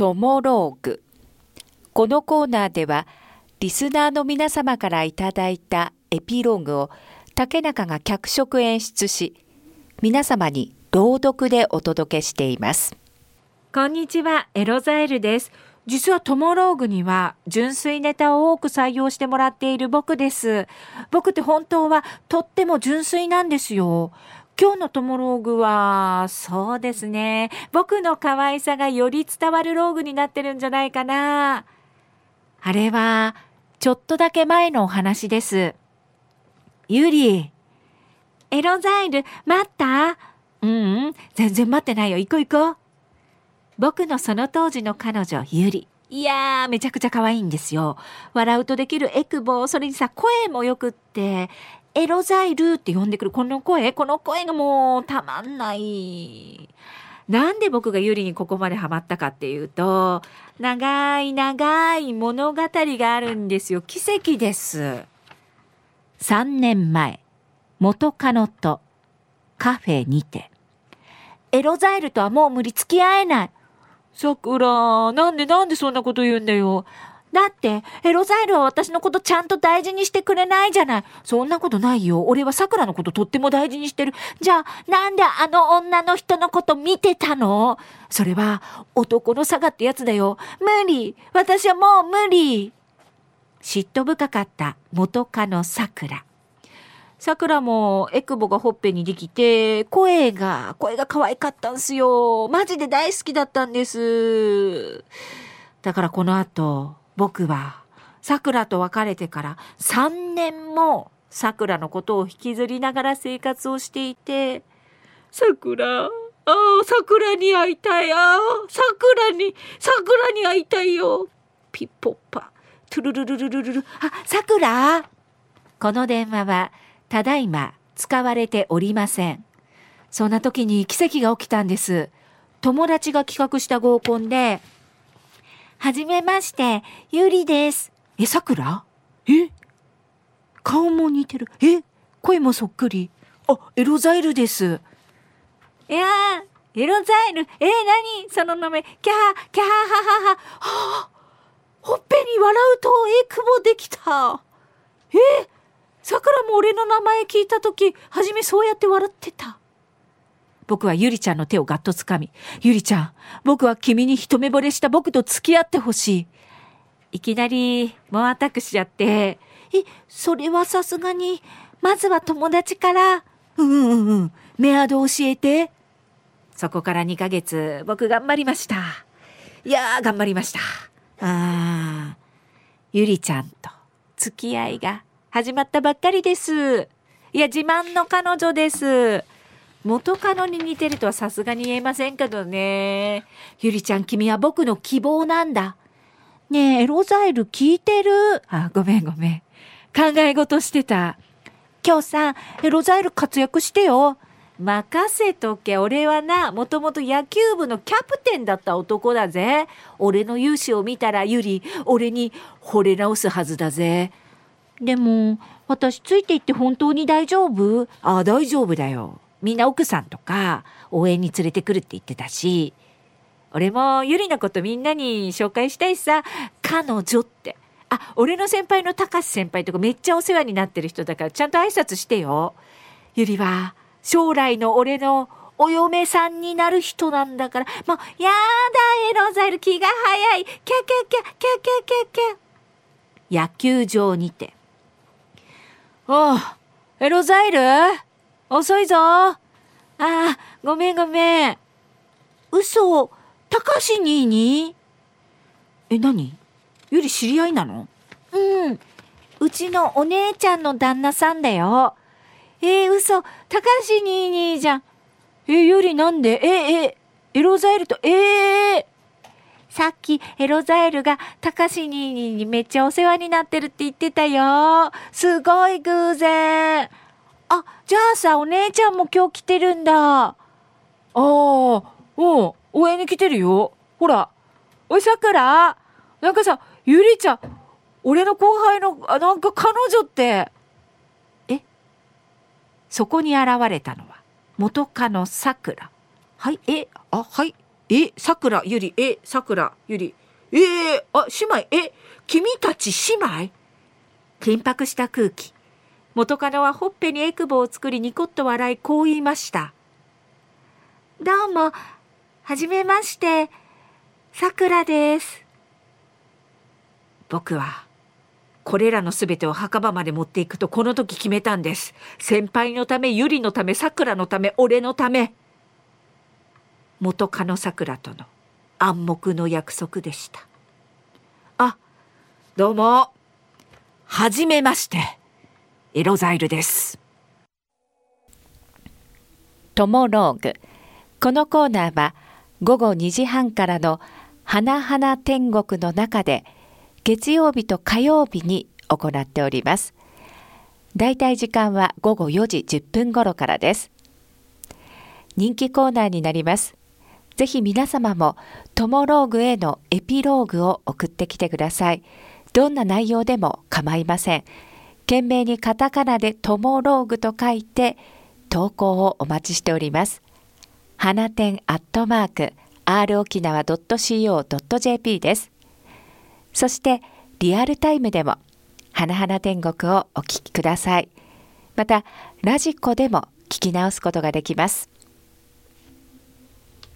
トモローグこのコーナーではリスナーの皆様からいただいたエピローグを竹中が脚色演出し皆様に朗読でお届けしています。こんにちはエロザエルです。実はトモローグには純粋ネタを多く採用してもらっている僕です。僕って本当はとっても純粋なんですよ。今日のトモローグは、そうですね。僕の可愛さがより伝わるローグになってるんじゃないかな。あれは、ちょっとだけ前のお話です。ゆり。エロザイル、待った？うん、うん、全然待ってないよ。行こう行こう。僕のその当時の彼女、ゆり。いやー、めちゃくちゃ可愛いんですよ。笑うとできるエクボ、それにさ、声もよくって、エロザイルって呼んでくるこの声、この声がもうたまんない。なんで僕がユリにここまでハマったかっていうと、長い長い物語があるんですよ。奇跡です。3年前、元カノとカフェにて。エロザイルとはもう無理付き合えない。さくら、なんでなんでそんなこと言うんだよ。だって、エロザイルは私のことちゃんと大事にしてくれないじゃない。そんなことないよ。俺は桜のこととっても大事にしてる。じゃあ、なんであの女の人のこと見てたの？それは、男の差がってやつだよ。無理。私はもう無理。嫉妬深かった元カノ桜。桜もエクボがほっぺにできて、声が、声が可愛かったんすよ。マジで大好きだったんです。だからこの後、僕は桜と別れてから3年も桜のことを引きずりながら生活をしていて桜ああ桜に会いたいああ桜に桜に会いたいよ。ピッポッパトゥルルルルルルル。あ桜？この電話はただいま使われておりません。そんな時に奇跡が起きたんです。友達が企画した合コンではじめまして、ゆりです。え、さくら？え？顔も似てる。え？声もそっくり。あ、エロザイルです。いやー、エロザイル。えー、何？その名前。キャハ、キャハハハハ。はあ、ほっぺに笑うとエクボできた。えー、さくらも俺の名前聞いたとき、はじめそうやって笑ってた。僕はゆりちゃんの手をガッと掴み、ゆりちゃん、僕は君に一目惚れした僕と付き合ってほしい。いきなり、もうアタックしちゃって、え、それはさすがに、まずは友達から、うんうんうん、メアド教えて。そこから2ヶ月、僕頑張りました。いやー、頑張りました。あー、ゆりちゃんと付き合いが始まったばっかりです。いや、自慢の彼女です。元カノに似てるとはさすがに言えませんけどね。ゆりちゃん君は僕の希望なんだ。ねえ、エロザイル聞いてる？あ、ごめんごめん。考え事してた。今日さ、エロザイル活躍してよ。任せとけ。俺はな、もともと野球部のキャプテンだった男だぜ。俺の勇姿を見たらゆり、俺に惚れ直すはずだぜ。でも、私ついていって本当に大丈夫？ああ、大丈夫だよ。みんな奥さんとか応援に連れてくるって言ってたし、俺もゆりのことみんなに紹介したいさ、彼女って。あ、俺の先輩の高橋先輩とかめっちゃお世話になってる人だからちゃんと挨拶してよ。ゆりは将来の俺のお嫁さんになる人なんだから、もう、やだ、エロザイル気が早い。キャキャキャ、キャキャキャキャ。野球場にて。おう、エロザイル？遅いぞああ、ごめんごめん。嘘、高橋兄に？え、何？ゆり知り合いなの？うん。うちのお姉ちゃんの旦那さんだよ。えー、嘘、高橋兄にじゃん。え、ゆりなんで？え、え、エロザイルと、ええー、さっきエロザイルが高橋兄にめっちゃお世話になってるって言ってたよ。すごい偶然。あ、じゃあさ、お姉ちゃんも今日来てるんだ。ああ、うん、応援に来てるよ。ほら。おい、さくら？なんかさ、ゆりちゃん、俺の後輩の、あ、なんか彼女って。え？そこに現れたのは、元カノさくら。はい、え、あ、はい。え、さくら、ゆり、え、さくら、ゆり。えー、あ、姉妹、え、君たち姉妹？緊迫した空気。元カノはほっぺにエクボを作りニコッと笑いこう言いました。どうも、はじめまして、さくらです。僕は、これらのすべてを墓場まで持っていくとこの時決めたんです。先輩のため、ゆりのため、さくらのため、俺のため。元カノさくらとの暗黙の約束でした。あ、どうも。はじめまして。エロザイルです。トモローグ。このコーナーは午後2時半からの「花々天国」の中で月曜日と火曜日に行っております。だいたい時間は午後4時10分頃からです。人気コーナーになります。ぜひ皆様もトモローグへのエピローグを送ってきてください。どんな内容でも構いません。懸命にカタカナでトモローグと書いて投稿をお待ちしております。花店アットマーク r 沖縄 .co.jp です。そしてリアルタイムでも花々天国をお聞きください。またラジコでも聞き直すことができます。